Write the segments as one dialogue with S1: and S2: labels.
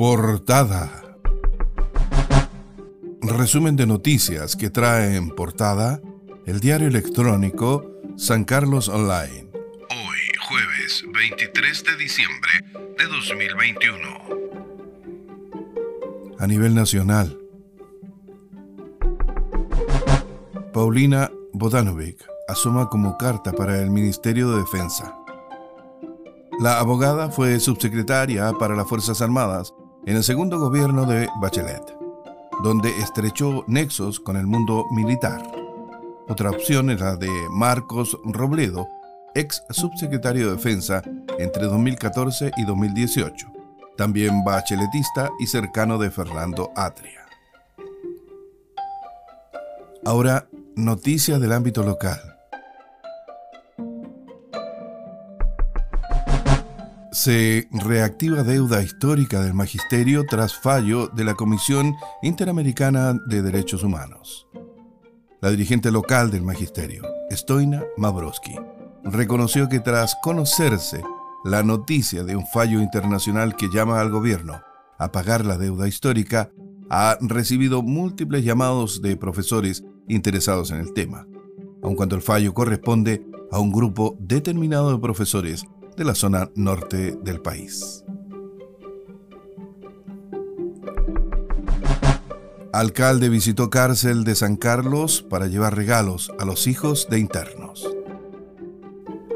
S1: Portada. Resumen de noticias que trae en portada el diario electrónico San Carlos Online.
S2: Hoy, jueves 23 de diciembre de 2021.
S1: A nivel nacional. Paulina Bodanovic asoma como carta para el Ministerio de Defensa. La abogada fue subsecretaria para las Fuerzas Armadas en el segundo gobierno de Bachelet, donde estrechó nexos con el mundo militar. Otra opción era de Marcos Robledo, ex subsecretario de Defensa entre 2014 y 2018, también bacheletista y cercano de Fernando Atria. Ahora, noticias del ámbito local. Se reactiva deuda histórica del magisterio tras fallo de la Comisión Interamericana de Derechos Humanos. La dirigente local del magisterio, Stoina Mavroski, reconoció que tras conocerse la noticia de un fallo internacional que llama al gobierno a pagar la deuda histórica, ha recibido múltiples llamados de profesores interesados en el tema, aun cuando el fallo corresponde a un grupo determinado de profesores de la zona norte del país. Alcalde visitó cárcel de San Carlos para llevar regalos a los hijos de internos.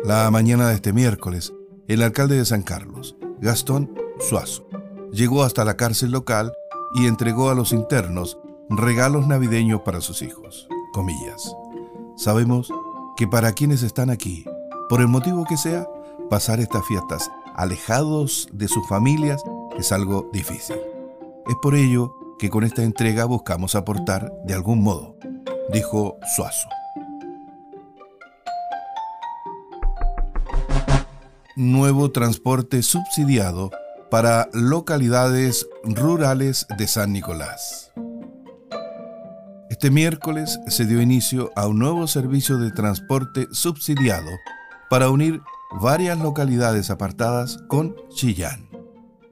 S1: La mañana de este miércoles, el alcalde de San Carlos, Gastón Suazo, llegó hasta la cárcel local y entregó a los internos regalos navideños para sus hijos. Comillas. Sabemos que para quienes están aquí, por el motivo que sea, pasar estas fiestas alejados de sus familias es algo difícil. Es por ello que con esta entrega buscamos aportar de algún modo, dijo Suazo. Nuevo transporte subsidiado para localidades rurales de San Nicolás. Este miércoles se dio inicio a un nuevo servicio de transporte subsidiado para unir varias localidades apartadas con Chillán.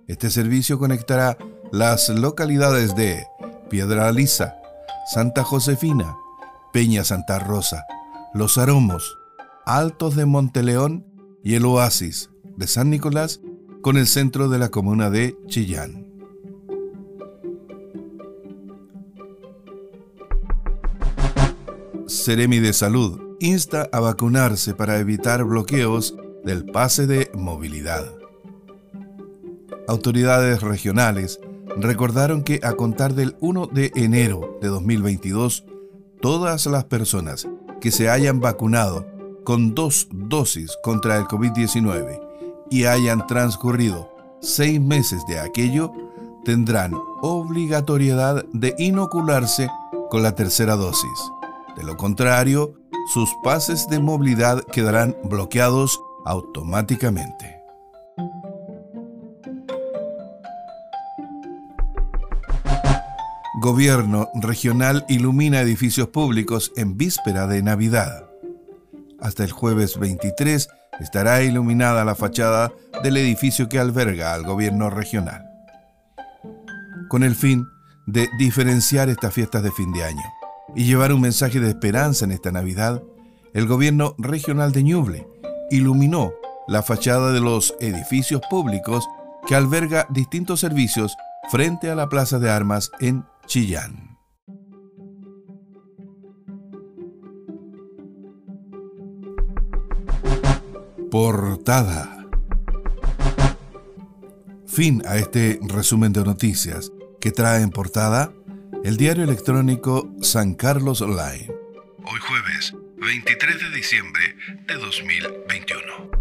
S1: Este servicio conectará las localidades de Piedra Lisa, Santa Josefina, Peña Santa Rosa, Los Aromos, Altos de Monteleón y el Oasis de San Nicolás con el centro de la comuna de Chillán. Seremi de Salud insta a vacunarse para evitar bloqueos del pase de movilidad. Autoridades regionales recordaron que a contar del 1 de enero de 2022, todas las personas que se hayan vacunado con dos dosis contra el COVID-19 y hayan transcurrido seis meses de aquello, tendrán obligatoriedad de inocularse con la tercera dosis. De lo contrario, sus pases de movilidad quedarán bloqueados automáticamente. Gobierno regional ilumina edificios públicos en víspera de Navidad. Hasta el jueves 23 estará iluminada la fachada del edificio que alberga al gobierno regional, con el fin de diferenciar estas fiestas de fin de año y llevar un mensaje de esperanza en esta Navidad, el gobierno regional de Ñuble iluminó la fachada de los edificios públicos que alberga distintos servicios frente a la Plaza de Armas en Chillán. Portada. Fin a este resumen de noticias que trae en portada el diario electrónico San Carlos Online.
S2: Hoy jueves 23 de diciembre de 2021.